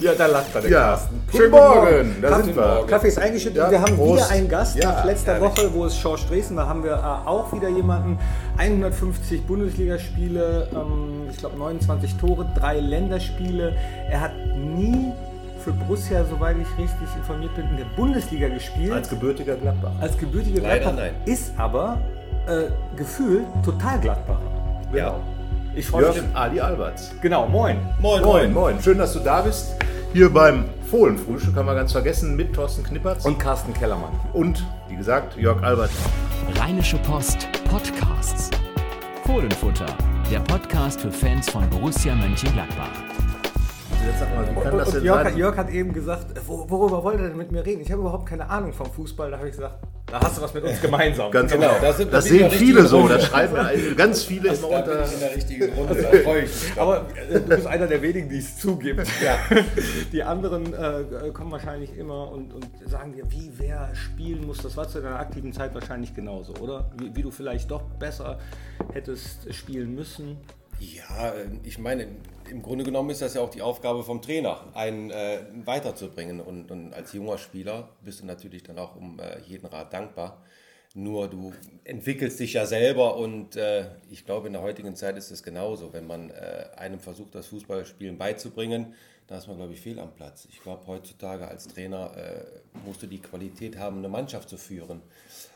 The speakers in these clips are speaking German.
Ja, da lacht er, der Ja, Carsten. schönen Morgen, da sind wir. Kaffee ist eingeschüttet Ja, und wir haben Prost. wieder einen Gast. Ja, Nach letzter. Woche, wo es Schorsch Dresden war, haben wir äh, auch wieder jemanden. 150 Bundesligaspiele, ähm, ich glaube 29 Tore, drei Länderspiele. Er hat nie für Borussia, soweit ich richtig informiert bin, in der Bundesliga gespielt. Als gebürtiger Gladbach. Als gebürtiger Leider Gladbacher. nein. Ist aber äh, gefühlt total Gladbacher. Ja. Ich freue mich. Jörg Ali Alberts. Genau, moin. Moin, Moin, moin. Schön, dass du da bist. Hier beim Fohlenfrühstück haben wir ganz vergessen mit Thorsten Knippertz Und Carsten Kellermann. und, wie gesagt, Jörg Albert. Rheinische Post Podcasts. Fohlenfutter, der Podcast für Fans von Borussia Mönchengladbach. Jetzt sag mal, wie kann Und, das und denn Jörg, hat- sein? Jörg hat eben gesagt, wo, worüber wollte er denn mit mir reden? Ich habe überhaupt keine Ahnung vom Fußball. Da habe ich gesagt, da hast du was mit uns gemeinsam. Ganz Genau, genau. da Das, sind- da sind sehen viele so. Das schreiben ganz viele immer Da bin unter. ich in der richtigen Runde, da freue ich mich. Aber äh, du bist einer der wenigen, die es zugibt. Die anderen äh, kommen wahrscheinlich immer und, und sagen dir, wie wer spielen muss. Das war zu deiner aktiven Zeit wahrscheinlich genauso, oder? Wie, wie du vielleicht doch besser hättest spielen müssen. Ja, äh, ich meine, im Grunde genommen ist das ja auch die Aufgabe vom Trainer, einen äh, weiterzubringen. Und, und als junger Spieler bist du natürlich dann auch um äh, jeden Rat dankbar. Nur du entwickelst dich ja selber und äh, ich glaube, in der heutigen Zeit ist es genauso. Wenn man äh, einem versucht, das Fußballspielen beizubringen, da ist man, glaube ich, fehl am Platz. Ich glaube, heutzutage als Trainer äh, musst du die Qualität haben, eine Mannschaft zu führen.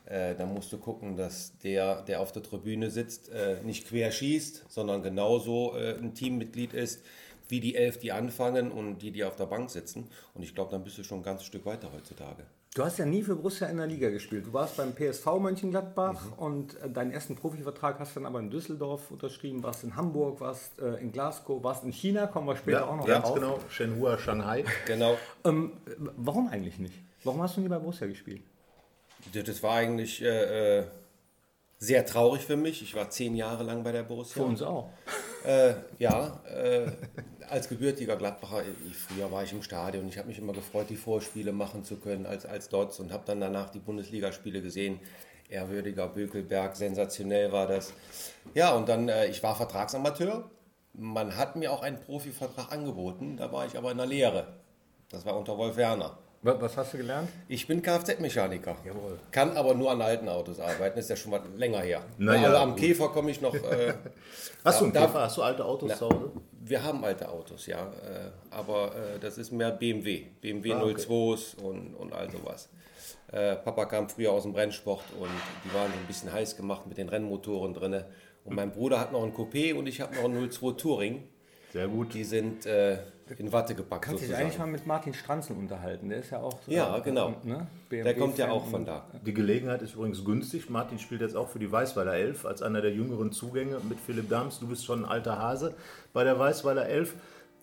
Äh, dann musst du gucken, dass der, der auf der Tribüne sitzt, äh, nicht quer schießt, sondern genauso äh, ein Teammitglied ist wie die elf, die anfangen und die, die auf der Bank sitzen. Und ich glaube, dann bist du schon ein ganzes Stück weiter heutzutage. Du hast ja nie für Borussia in der Liga gespielt. Du warst beim PSV Mönchengladbach und äh, deinen ersten Profivertrag hast du dann aber in Düsseldorf unterschrieben, warst in Hamburg, warst äh, in Glasgow, warst in China, kommen wir später Ja, auch noch ganz drauf. genau. Shenhua, Shanghai. Genau. Ähm, warum eigentlich nicht? Warum hast du nie bei Borussia gespielt? Das war eigentlich äh, äh, sehr traurig für mich. Ich war zehn Jahre lang bei der Borussia. Für uns auch. Äh, ja, äh, als gebürtiger Gladbacher, ich, früher war ich im Stadion. Ich habe mich immer gefreut, die Vorspiele machen zu können als, als Dotz und habe dann danach die Bundesligaspiele gesehen. Ehrwürdiger Bökelberg, sensationell war das. Ja, und dann, äh, ich war Vertragsamateur. Man hat mir auch einen Profivertrag angeboten, da war ich aber in der Lehre. Das war unter Wolf Werner. Was, hast du gelernt? Ich bin Kfz-Mechaniker. Kann aber nur an alten Autos arbeiten, ist ja schon mal länger her. Na ja, also am gut. Käfer komme ich noch. Äh, Hast du einen Da- Käfer? Hast du alte Autos zu Hause? wir haben alte Autos, ja. Äh, aber äh, das ist mehr BMW. BMW Ah, okay. 02s und, und all sowas. Äh, Papa kam früher aus dem Rennsport und die waren ein bisschen heiß gemacht mit den Rennmotoren drin. Und mein Bruder hat noch ein Coupé und ich habe noch einen 02 Touring. Sehr gut. Die sind äh, in Watte gepackt. Kannst dich sozusagen. eigentlich mal mit Martin Stranzel unterhalten. Der ist ja auch. so- Ja, genau. Ne? Der kommt ja auch von da. Die Gelegenheit ist übrigens günstig. Martin spielt jetzt auch für die Weißweiler Elf als einer der jüngeren Zugänge mit Philipp Dams. Du bist schon ein alter Hase bei der Weißweiler Elf.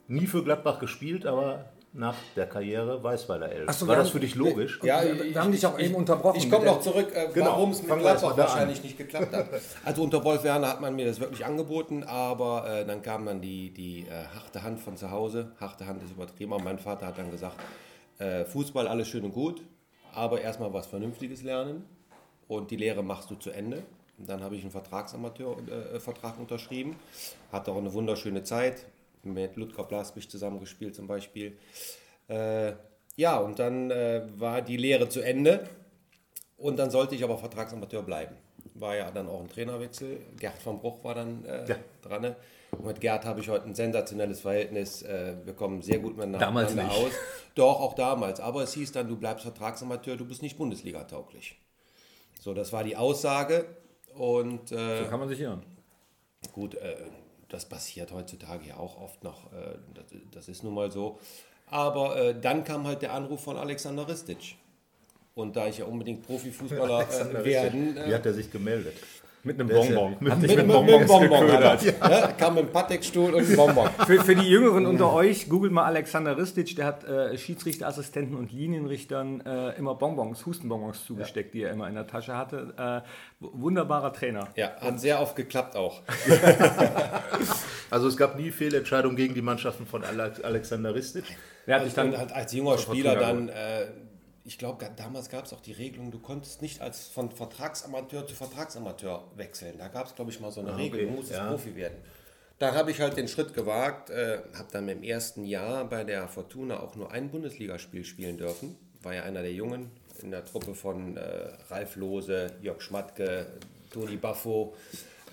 Nie für Gladbach gespielt, aber nach der Karriere Weißweiler Elf. So, War das haben- für dich logisch? Ja, Wir- wir haben dich auch eben unterbrochen Ich komme noch zurück, äh, Genau, warum es mit Gladbach wahrscheinlich nicht geklappt hat. Also unter Wolf Werner hat man mir das wirklich angeboten, aber äh, dann kam dann die, die äh, harte Hand von zu Hause. Harte Hand ist übertrieben, aber mein Vater hat dann gesagt, äh, Fußball alles schön und gut, aber erstmal was Vernünftiges lernen und die Lehre machst du zu Ende. Und dann habe ich einen Vertragsamateur-Vertrag äh, Vertrag unterschrieben, hatte auch eine wunderschöne Zeit mit Ludger Blasbich zusammengespielt zum Beispiel. Äh, ja, und dann äh, war die Lehre zu Ende und dann sollte ich aber Vertragsamateur bleiben. War ja dann auch ein Trainerwechsel. Gerd von Bruch war dann äh, Ja. dran. ne? Und mit Gerd habe ich heute ein sensationelles Verhältnis. Äh, wir kommen sehr gut miteinander Damals nicht. aus. Doch, auch damals. Aber es hieß dann, du bleibst Vertragsamateur, du bist nicht Bundesliga-tauglich. So, das war die Aussage. Und äh, So kann man sich irren. Gut, äh, das passiert heutzutage ja auch oft noch. Äh, das, ist nun mal so. Aber äh, dann kam halt der Anruf von Alexander Ristic. Und da ich ja unbedingt Profifußballer äh, werden. Wie hat er sich gemeldet? Mit einem ja- Bonbon. mit- mit, mit mit, mit Bonbons einem Bonbon geködert. hat er. Ja, kam mit einem Patekstuhl und einem Bonbon. Für, für die Jüngeren unter euch, googelt mal Alexander Ristic, der hat äh, Schiedsrichterassistenten und Linienrichtern äh, immer Bonbons, Hustenbonbons zugesteckt, die er immer in der Tasche hatte. Äh, wunderbarer Trainer. Ja, hat sehr oft geklappt auch. Also es gab nie Fehlentscheidungen gegen die Mannschaften von Alex Alexander Ristic. Der hat dich dann als junger Spieler dann, äh, ich glaube, damals gab es auch die Regelung, du konntest nicht als von Vertragsamateur zu Vertragsamateur wechseln. Da gab es, glaube ich, mal so eine Ah, Regel, okay, du musstest ja. Profi werden. Dann habe ich halt den Schritt gewagt, äh, habe dann im ersten Jahr bei der Fortuna auch nur ein Bundesligaspiel spielen dürfen. War ja einer der Jungen in der Truppe von äh, Ralf Lose, Jörg Schmatke, Toni Baffo,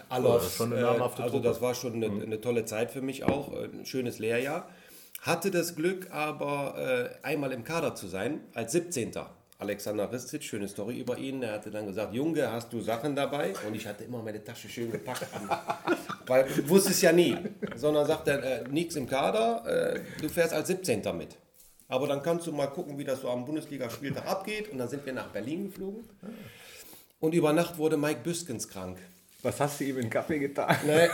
Alof. das schon eine äh, also Truppe. das war schon eine, eine tolle Zeit für mich auch, äh, ein schönes Lehrjahr. Hatte das Glück aber äh, einmal im Kader zu sein, als 17. Alexander Ristic, schöne Story über ihn. Er hatte dann gesagt, Junge, hast du Sachen dabei? Und ich hatte immer meine Tasche schön gepackt. Weil ich wusste es ja nie. Sondern sagt er, äh, nichts im Kader, äh, du fährst als 17. mit. Aber dann kannst du mal gucken, wie das so am Bundesligaspieltag abgeht. Und dann sind wir nach Berlin geflogen. Und über Nacht wurde Mike Büskens krank. Was hast du ihm in den Kaffee getan? Ne,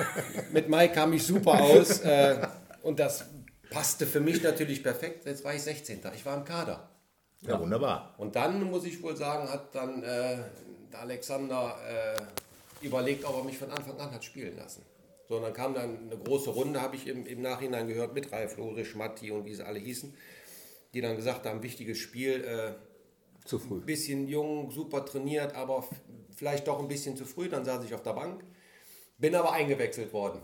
mit Mike kam ich super aus. Äh, und das passte für mich natürlich perfekt. Jetzt war ich 16. Ich war im Kader. Ja, wunderbar. Und dann, muss ich wohl sagen, hat dann äh, der Alexander äh, überlegt, ob er mich von Anfang an hat spielen lassen. So, und dann kam dann eine große Runde, habe ich im, im Nachhinein gehört, mit Ralf Lore, Schmatti und wie sie alle hießen, die dann gesagt haben, wichtiges Spiel, äh, Zu früh. bisschen jung, super trainiert, aber vielleicht doch ein bisschen zu früh. Dann saß ich auf der Bank, bin aber eingewechselt worden.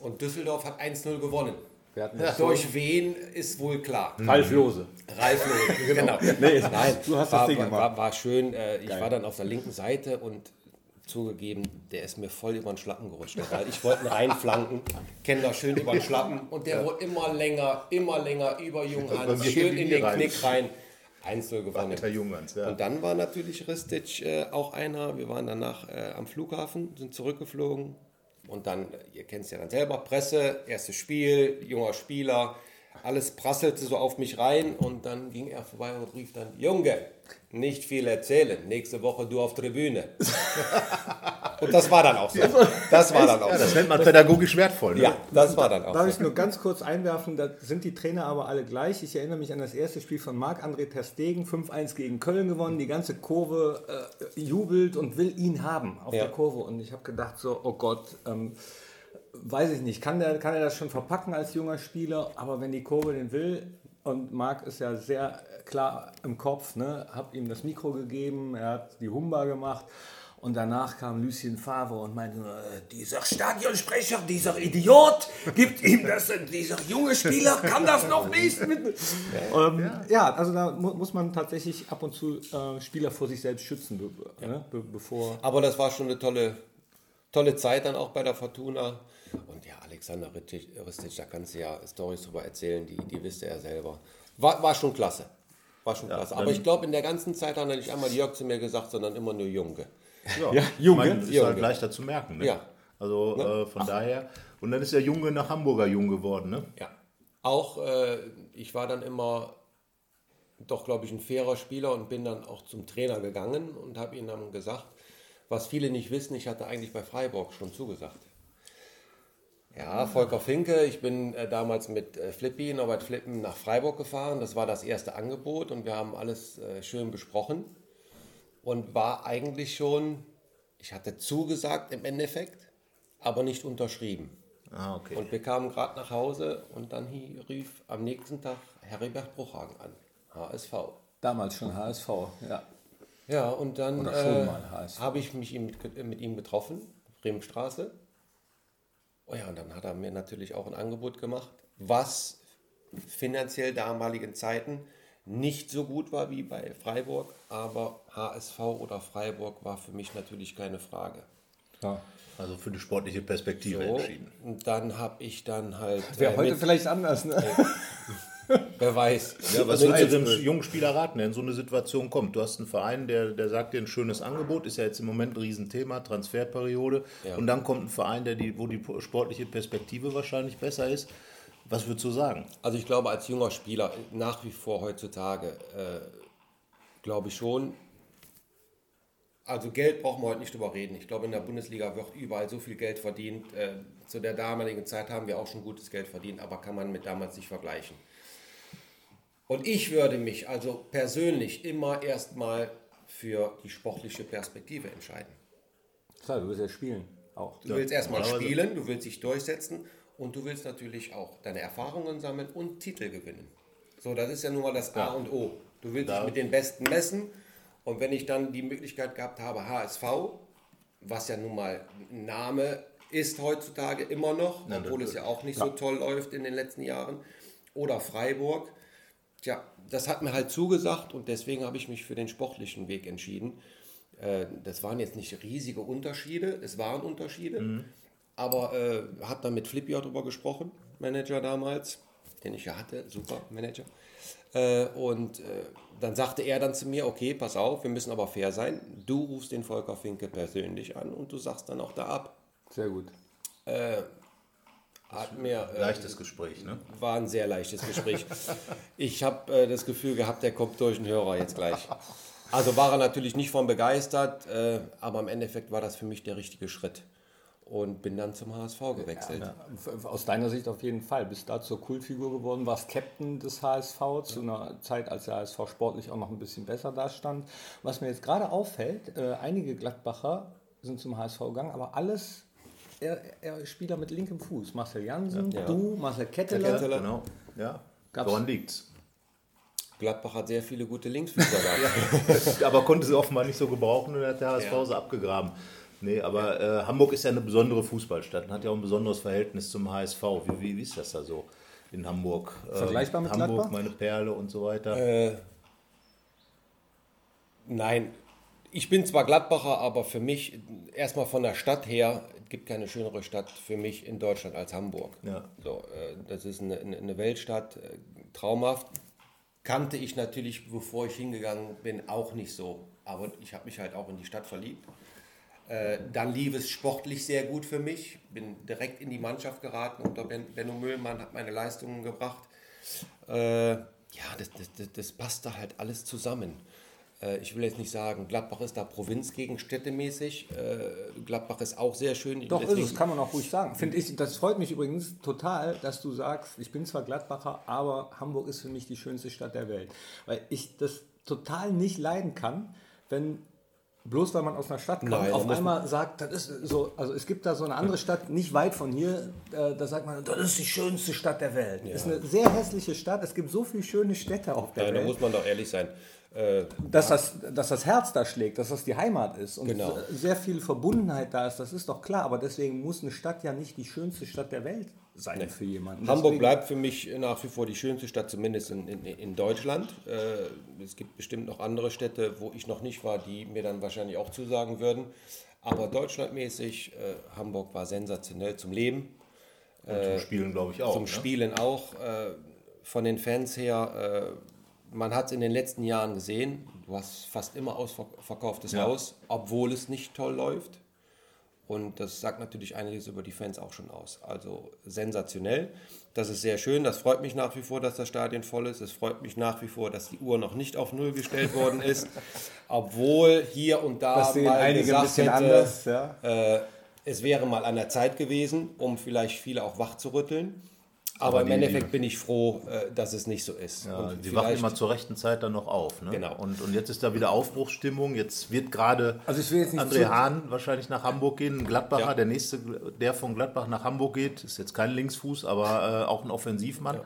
Und Düsseldorf hat 1-0 gewonnen. Ja, das durch wen ist wohl klar. Ralf Lose. Ralf Lose, genau. Nee, Nein, du hast das war, Ding war, gemacht. war, war schön. Äh, ich war dann auf der linken Seite und zugegeben, der ist mir voll über den Schlappen gerutscht. Weil ich wollte ihn reinflanken, kenne da schön über den Schlappen und der wurde immer länger, immer länger über Junghans, schön in den rein. Knick rein. 1-0 gewonnen. Junghans, ja. Und dann war natürlich Ristic äh, auch einer. Wir waren danach äh, am Flughafen, sind zurückgeflogen. Und dann, ihr kennt es ja dann selber, Presse, erstes Spiel, junger Spieler. Alles prasselte so auf mich rein und dann ging er vorbei und rief dann, Junge, nicht viel erzählen, nächste Woche du auf Tribüne. und das war dann auch so. Das war dann auch Ja, so. das nennt man pädagogisch wertvoll. Ne? Ja, das war dann auch Darf so. ich nur ganz kurz einwerfen, da sind die Trainer aber alle gleich. Ich erinnere mich an das erste Spiel von Marc-André Ter Stegen, 5-1 gegen Köln gewonnen. Die ganze Kurve äh, jubelt und will ihn haben auf Ja. der Kurve. Und ich habe gedacht so, oh Gott, ähm, weiß ich nicht, kann, der, kann er das schon verpacken als junger Spieler? Aber wenn die Kurve den will, und Marc ist ja sehr klar im Kopf, ne, habe ihm das Mikro gegeben, er hat die Humba gemacht. Und danach kam Lucien Favre und meinte, äh, dieser Stadionsprecher, dieser Idiot, gibt ihm das, dieser junge Spieler kann das noch nicht. Mit. Ähm, ja. also da mu muss man tatsächlich ab und zu äh, Spieler vor sich selbst schützen, ne, be bevor... Aber das war schon eine tolle, tolle Zeit dann auch bei der Fortuna. Und ja, Alexander Ristic, Ristic da kannst du ja Storys drüber erzählen, die, die wisst er ja selber. War, war schon klasse. War schon klasse. Aber ich glaube, in der ganzen Zeit hat er nicht einmal Jörg zu mir gesagt, sondern immer nur Junge. Ja, Ja, Junge. Ich meine, ist Junge. halt leichter zu merken. Ne? Ja. Also äh, von daher. Und dann ist der Junge nach Hamburger Jung geworden. Ne? Ja. Auch, äh, ich war dann immer doch, glaube ich, ein fairer Spieler und bin dann auch zum Trainer gegangen und habe ihm dann gesagt, was viele nicht wissen, ich hatte eigentlich bei Freiburg schon zugesagt. Ja, Volker Finke, ich bin äh, damals mit äh, Flippi, Norbert Flippen nach Freiburg gefahren. Das war das erste Angebot und wir haben alles äh, schön besprochen und war eigentlich schon, ich hatte zugesagt im Endeffekt, aber nicht unterschrieben. Ah, okay. Und wir kamen gerade nach Hause und dann rief am nächsten Tag Heribert Bruchhagen an, HSV. Damals schon HSV, ja. Ja, und dann äh, habe ich mich ihm mit, mit ihm getroffen, Bremenstraße. Oh ja, und dann hat er mir natürlich auch ein Angebot gemacht, was finanziell damaligen Zeiten nicht so gut war wie bei Freiburg, aber HSV oder Freiburg war für mich natürlich keine Frage. ja. Also für die sportliche Perspektive So, entschieden. und dann habe ich dann halt. Wäre äh, heute mit- vielleicht anders, ne? Wer weiß. Ja, was würdest du dem jungen Spieler raten, der in so eine Situation kommt? Du hast einen Verein, der, der sagt dir ein schönes Angebot, ist ja jetzt im Moment ein Riesenthema, Transferperiode. Ja. Und dann kommt ein Verein, der die, wo die sportliche Perspektive wahrscheinlich besser ist. Was würdest du sagen? Also ich glaube, als junger Spieler, nach wie vor heutzutage, äh, glaube ich schon, also Geld brauchen wir heute nicht drüber reden. Ich glaube, in der Bundesliga wird überall so viel Geld verdient. Äh, zu der damaligen Zeit haben wir auch schon gutes Geld verdient, aber kann man mit damals nicht vergleichen. Und ich würde mich also persönlich immer erstmal für die sportliche Perspektive entscheiden. Klar, du willst ja spielen, auch. Du willst erstmal spielen, du willst dich durchsetzen und du willst natürlich auch deine Erfahrungen sammeln und Titel gewinnen. So, das ist ja nun mal das A und O. Du willst dich mit den Besten messen und wenn ich dann die Möglichkeit gehabt habe, HSV, was ja nun mal ein Name ist heutzutage immer noch, obwohl es ja auch nicht so toll läuft in den letzten Jahren. Oder Freiburg. Tja, das hat mir halt zugesagt und deswegen habe ich mich für den sportlichen Weg entschieden. Äh, das waren jetzt nicht riesige Unterschiede, es waren Unterschiede, aber äh, hat dann mit Flippy auch drüber gesprochen, Manager damals, den ich ja hatte, super Manager. Äh, und äh, dann sagte er dann zu mir, okay, pass auf, wir müssen aber fair sein. Du rufst den Volker Finke persönlich an und du sagst dann auch da ab. Sehr gut. Hat mir äh, Leichtes Gespräch, ne? war ein sehr leichtes Gespräch. ich habe äh, das Gefühl gehabt, der kommt durch den Hörer jetzt gleich. Also war er natürlich nicht von begeistert, äh, aber im Endeffekt war das für mich der richtige Schritt. Und bin dann zum HSV gewechselt. F- Aus deiner Sicht auf jeden Fall. Bist da zur Kultfigur geworden, warst Captain des HSV zu einer Zeit, als der HSV sportlich auch noch ein bisschen besser dastand. Was mir jetzt gerade auffällt, äh, einige Gladbacher sind zum HSV gegangen, aber alles eher, eher Spieler mit linkem Fuß. Marcel Jansen, Ja. du, Marcel Ketteler. Ketteler. Genau. Ja. Gab's- Woran liegt's? Gladbach hat sehr viele gute Linksfüßer gehabt. aber konnte sie offenbar nicht so gebrauchen und hat der HSV Ja. sie abgegraben. Nee, aber äh, Hamburg ist ja eine besondere Fußballstadt und hat ja auch ein besonderes Verhältnis zum HSV. Wie, wie, wie ist das da so in Hamburg? Ähm, Vergleichbar mit Hamburg, Gladbach? meine Perle und so weiter. Nein, ich bin zwar Gladbacher, aber für mich, erstmal von der Stadt her, gibt keine schönere Stadt für mich in Deutschland als Hamburg. Ja. So, äh, das ist eine, eine Weltstadt, äh, traumhaft. Kannte ich natürlich, bevor ich hingegangen bin, auch nicht so. Aber ich habe mich halt auch in die Stadt verliebt. Äh, dann lief es sportlich sehr gut für mich. Bin direkt in die Mannschaft geraten unter ben, Benno Müllmann, hat meine Leistungen gebracht. Ja, das, das, das, das passt da halt alles zusammen. Äh, ich will jetzt nicht sagen, Gladbach ist da Provinz gegen städtemäßig. Äh, Gladbach ist auch sehr schön. Doch, ist es, kann man auch ruhig sagen. Finde ich, das freut mich übrigens total, dass du sagst, ich bin zwar Gladbacher, aber Hamburg ist für mich die schönste Stadt der Welt. Weil ich das total nicht leiden kann, wenn bloß weil man aus einer Stadt kommt, Nein, da auf einmal sagt, das ist so, also es gibt da so eine andere Stadt, nicht weit von hier, äh, da sagt man, das ist die schönste Stadt der Welt. Ist eine sehr hässliche Stadt, es gibt so viele schöne Städte auf der Ja, da Welt. muss man doch ehrlich sein. Äh, dass das, dass das Herz da schlägt, dass das die Heimat ist und Genau. sehr viel Verbundenheit da ist, das ist doch klar. Aber deswegen muss eine Stadt ja nicht die schönste Stadt der Welt sein für jemanden. Hamburg Deswegen- bleibt für mich nach wie vor die schönste Stadt, zumindest in, in, in Deutschland. Äh, es gibt bestimmt noch andere Städte, wo ich noch nicht war, die mir dann wahrscheinlich auch zusagen würden. Aber deutschlandmäßig, äh, Hamburg war sensationell zum Leben. und zum Spielen, glaube ich, auch. Zum ne? Spielen auch. Äh, von den Fans her, äh, man hat es in den letzten Jahren gesehen, du hast fast immer ausverkauftes Ja. Haus, obwohl es nicht toll läuft. Und das sagt natürlich einiges über die Fans auch schon aus. Also sensationell. Das ist sehr schön. Das freut mich nach wie vor, dass das Stadion voll ist. Es freut mich nach wie vor, dass die Uhr noch nicht auf Null gestellt worden ist. Obwohl hier und da das sehen mal einige ein gesagt bisschen hätte, anders. Ja. äh, es wäre mal an der Zeit gewesen, um vielleicht viele auch wach zu rütteln. Aber, Aber im die- Endeffekt bin ich froh, äh, dass es nicht so ist. Ja, Und die wachen immer zur rechten Zeit dann noch auf. Ne? Genau. Und, und jetzt ist da wieder Aufbruchsstimmung. Jetzt wird gerade Also André Hahn wahrscheinlich nach Hamburg gehen. Ein Gladbacher, Ja. der nächste, der von Gladbach nach Hamburg geht, ist jetzt kein Linksfuß, aber äh, auch ein Offensivmann.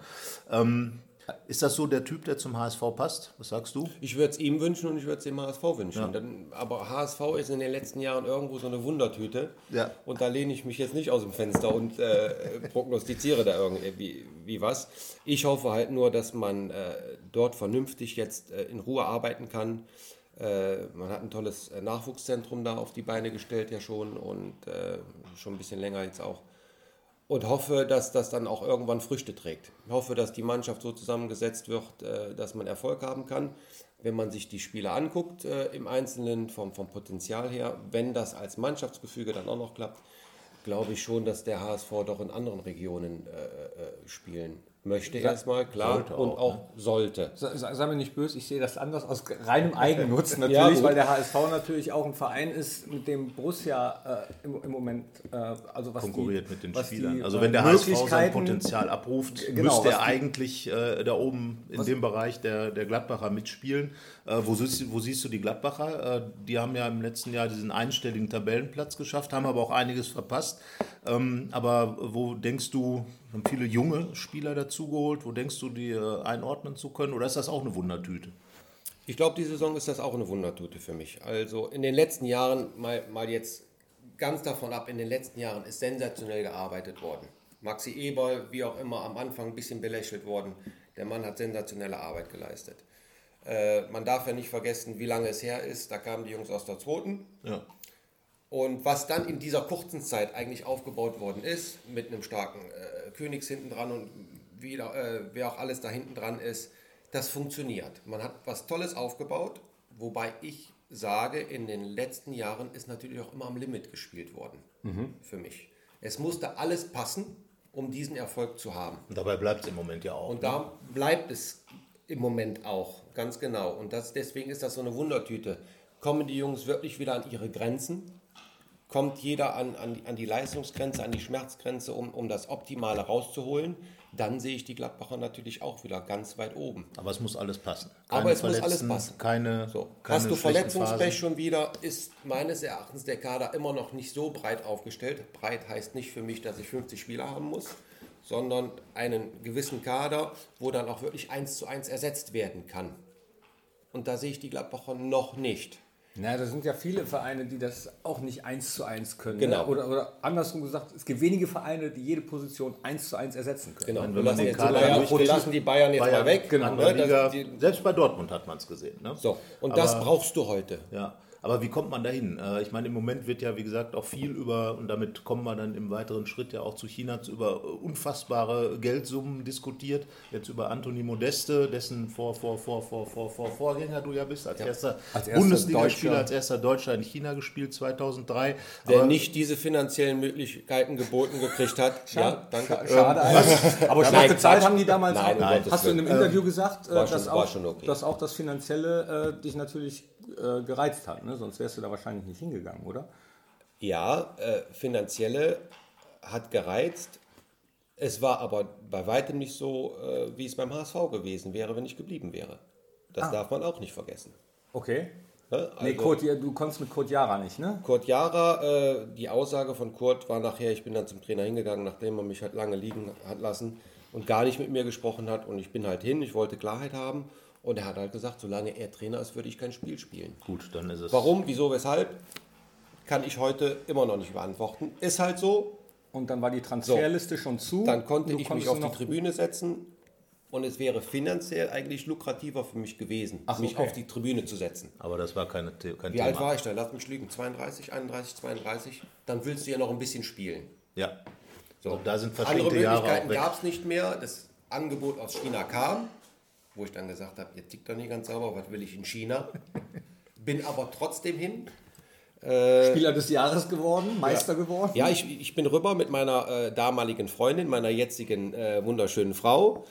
Ähm, ist das so der Typ, der zum HSV passt? Was sagst du? Ich würde es ihm wünschen und ich würde es dem HSV wünschen. Dann, aber HSV ist in den letzten Jahren irgendwo so eine Wundertüte. Ja. Und da lehne ich mich jetzt nicht aus dem Fenster und äh, prognostiziere da irgendwie wie was. Ich hoffe halt nur, dass man äh, dort vernünftig jetzt äh, in Ruhe arbeiten kann. Äh, man hat ein tolles äh, Nachwuchszentrum da auf die Beine gestellt ja schon und äh, schon ein bisschen länger jetzt auch. Und hoffe, dass das dann auch irgendwann Früchte trägt. Ich hoffe, dass die Mannschaft so zusammengesetzt wird, äh, dass man Erfolg haben kann. Wenn man sich die Spiele anguckt äh, im Einzelnen, vom, vom Potenzial her, wenn das als Mannschaftsgefüge dann auch noch klappt, glaube ich schon, dass der HSV doch in anderen Regionen äh, spielen möchte erstmal, klar, sollte und auch, auch sollte. Sei sei mir nicht böse, ich sehe das anders aus reinem Eigennutz natürlich, gut. weil der HSV natürlich auch ein Verein ist, mit dem Borussia äh, im, im Moment äh, also was konkurriert die, mit den Spielern. Die, also äh, wenn der HSV sein Möglichkeiten- Potenzial abruft, Genau, müsste er die- eigentlich äh, da oben in dem Bereich der, der Gladbacher mitspielen. Äh, wo, siehst, wo siehst du die Gladbacher? Äh, die haben ja im letzten Jahr diesen einstelligen Tabellenplatz geschafft, haben aber auch einiges verpasst. Ähm, aber wo denkst du, haben viele junge Spieler dazugeholt, wo denkst du, die äh, einordnen zu können? Oder ist das auch eine Wundertüte? Ich glaube, die Saison ist das auch eine Wundertute für mich. Also in den letzten Jahren, mal, mal jetzt ganz davon ab, in den letzten Jahren ist sensationell gearbeitet worden. Maxi Eber, wie auch immer, am Anfang ein bisschen belächelt worden. Der Mann hat sensationelle Arbeit geleistet. Äh, man darf ja nicht vergessen, wie lange es her ist. Da kamen die Jungs aus der zweiten. Ja. Und was dann in dieser kurzen Zeit eigentlich aufgebaut worden ist, mit einem starken äh, Königs hinten dran und wie, äh, wer auch alles da hinten dran ist, das funktioniert. Man hat was Tolles aufgebaut, wobei ich sage, in den letzten Jahren ist natürlich auch immer am Limit gespielt worden für mich. Es musste alles passen, um diesen Erfolg zu haben. Und dabei bleibt es im Moment ja auch. Und ne? da bleibt es im Moment auch, ganz genau. Und das, deswegen ist das so eine Wundertüte. Kommen die Jungs wirklich wieder an ihre Grenzen? Kommt jeder an, an, die- an die Leistungsgrenze, an die Schmerzgrenze, um, um das Optimale rauszuholen? Dann sehe ich die Gladbacher natürlich auch wieder ganz weit oben. Aber es muss alles passen. Aber es muss alles passen. Keine, So. keine Hast du Verletzungspech schon wieder, ist meines Erachtens der Kader immer noch nicht so breit aufgestellt. Breit heißt nicht für mich, dass ich 50 Spieler haben muss, sondern einen gewissen Kader, wo dann auch wirklich eins zu eins ersetzt werden kann. Und da sehe ich die Gladbacher noch nicht. Na, da sind ja viele Vereine, die das auch nicht eins zu eins können. Genau. Ne? Oder, oder andersrum gesagt, es gibt wenige Vereine, die jede Position eins zu eins ersetzen können. Genau. Wenn wir, man lassen den jetzt Bayern, wir lassen die Bayern jetzt Bayern, mal weg. genau, ne, das- die, selbst bei Dortmund hat man es gesehen. Ne? so. Und das brauchst du heute. Ja, aber wie kommt man dahin? Äh, Ich meine, im Moment wird ja, wie gesagt, auch viel über, und damit kommen wir dann im weiteren Schritt ja auch zu China, zu- über äh, unfassbare Geldsummen diskutiert. Jetzt über Anthony Modeste, dessen Vor, Vor, Vor, Vor, Vor, Vor, Vorgänger du ja bist, als erster, Als erster Bundesligaspieler, Deutscher. als erster Deutscher in China gespielt, 2003. Der Aber- nicht diese finanziellen Möglichkeiten geboten gekriegt hat. Ja, danke. Schade eigentlich. Aber schlecht Nein, bezahlt Quatsch. haben die damals Nein, auch. Gottes Hast du in einem. Interview gesagt, äh, schon- dass, war auch, schon okay. dass auch das Finanzielle äh, dich natürlich äh, gereizt hat. Ne? Sonst wärst du da wahrscheinlich nicht hingegangen, oder? Ja, äh, finanzielle hat gereizt. Es war aber bei weitem nicht so, äh, wie es beim HSV gewesen wäre, wenn ich geblieben wäre. Das darf man auch nicht vergessen. Okay. Ne? Nee, Also, Kurt, ja, du konntest mit Kurt Jara nicht, ne? Kurt Jara, äh, die Aussage von Kurt war nachher, ich bin dann zum Trainer hingegangen, nachdem er mich halt lange liegen hat lassen und gar nicht mit mir gesprochen hat. Und ich bin halt hin, ich wollte Klarheit haben. Und er hat halt gesagt, solange er Trainer ist, würde ich kein Spiel spielen. Gut, dann ist es. Warum, wieso, weshalb, kann ich heute immer noch nicht beantworten. Ist halt so, Und dann war die Transferliste schon zu. Dann konnte ich mich auf die Tribüne setzen und es wäre finanziell eigentlich lukrativer für mich gewesen, Ach, mich okay. auf die Tribüne zu setzen. Aber das war keine, kein Wie Thema. alt war ich da? Lass mich lügen. 32, 31, 32? Dann willst du ja noch ein bisschen spielen. Ja. So. Und da sind Andere Jahre auch Möglichkeiten gab es nicht mehr. Das Angebot aus China kam, wo ich dann gesagt habe, ihr tickt doch nicht ganz sauber, was will ich in China? Bin aber trotzdem hin. Spieler des Jahres geworden, Meister geworden. Ja, ich, ich bin rüber mit meiner äh, damaligen Freundin, meiner jetzigen äh, wunderschönen Frau.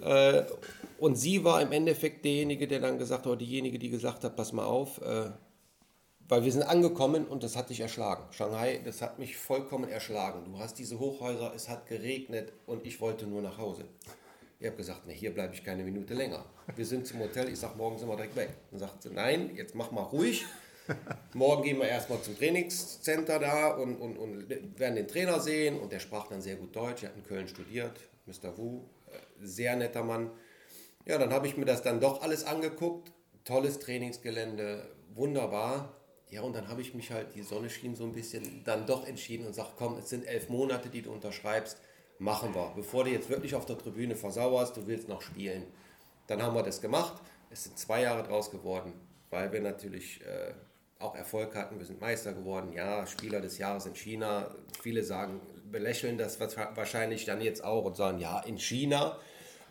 Äh, und sie war im Endeffekt derjenige, der dann gesagt hat, oder diejenige, die gesagt hat, pass mal auf, äh, weil wir sind angekommen und das hat dich erschlagen. Shanghai, das hat mich vollkommen erschlagen. Du hast diese Hochhäuser, es hat geregnet und ich wollte nur nach Hause. Ich habe gesagt, ne, hier bleibe ich keine Minute länger. Wir sind zum Hotel, ich sage, morgen sind wir direkt weg. Dann sagt sie, nein, jetzt mach mal ruhig. Morgen gehen wir erstmal zum Trainingscenter da und, und, und werden den Trainer sehen. Und der sprach dann sehr gut Deutsch. Er hat in Köln studiert, Mr. Wu, äh, sehr netter Mann. Ja, dann habe ich mir das dann doch alles angeguckt. Tolles Trainingsgelände, wunderbar. Ja, und dann habe ich mich halt, die Sonne schien so ein bisschen, dann doch entschieden und sage, komm, es sind elf Monate, die du unterschreibst, machen wir. Bevor du jetzt wirklich auf der Tribüne versauerst, du willst noch spielen. Dann haben wir das gemacht. Es sind zwei Jahre draus geworden, weil wir natürlich äh, auch Erfolg hatten. Wir sind Meister geworden. Ja, Spieler des Jahres in China. Viele sagen, belächeln das wahrscheinlich dann jetzt auch und sagen, ja, in China.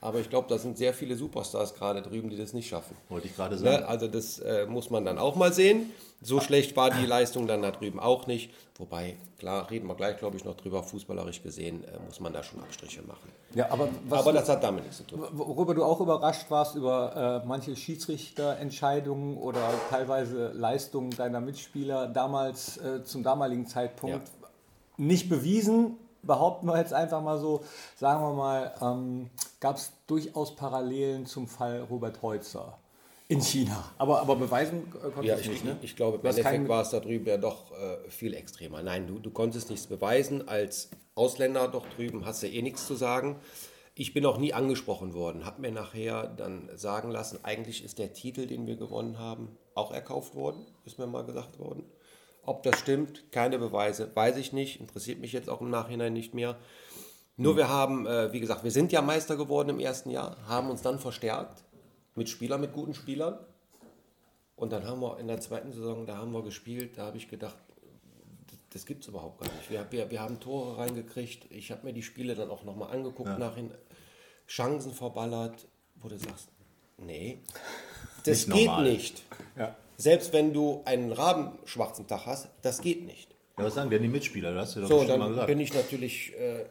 Aber ich glaube, da sind sehr viele Superstars gerade drüben, die das nicht schaffen. Wollte ich gerade sagen. Ne? Also das äh, muss man dann auch mal sehen. So schlecht war die Leistung dann da drüben auch nicht. Wobei, klar, reden wir gleich, glaube ich, noch drüber. Fußballerisch gesehen äh, muss man da schon Abstriche machen. Ja, aber was Aber das hat damit nichts zu tun. Worüber du auch überrascht warst, über äh, manche Schiedsrichterentscheidungen oder teilweise Leistungen deiner Mitspieler damals äh, zum damaligen Zeitpunkt nicht bewiesen, behaupten wir jetzt einfach mal so, sagen wir mal, ähm, gab es durchaus Parallelen zum Fall Robert Heutzer in China. Aber, aber beweisen äh, konntest Ja, ich, nicht, ne? ich glaube, im Endeffekt war es da drüben ja doch äh, viel extremer. Nein, du, du konntest nichts beweisen. Als Ausländer doch drüben hast du eh nichts zu sagen. Ich bin auch nie angesprochen worden, habe mir nachher dann sagen lassen, eigentlich ist der Titel, den wir gewonnen haben, auch erkauft worden, ist mir mal gesagt worden. Ob das stimmt, keine Beweise, weiß ich nicht, interessiert mich jetzt auch im Nachhinein nicht mehr. Nur wir haben, äh, wie gesagt, wir sind ja Meister geworden im ersten Jahr, haben uns dann verstärkt mit Spielern, mit guten Spielern. Und dann haben wir in der zweiten Saison, da haben wir gespielt, da habe ich gedacht, das gibt es überhaupt gar nicht. Wir, wir, wir haben Tore reingekriegt. Ich habe mir die Spiele dann auch nochmal angeguckt, ja. nachhin Chancen verballert, wo du sagst, nee, das nicht geht normal. nicht. Ja. Selbst wenn du einen rabenschwarzen Tag hast, das geht nicht. Ja, was sagen denn die Mitspieler? Das hast du doch so, schon mal gesagt. bin ich natürlich äh, äh,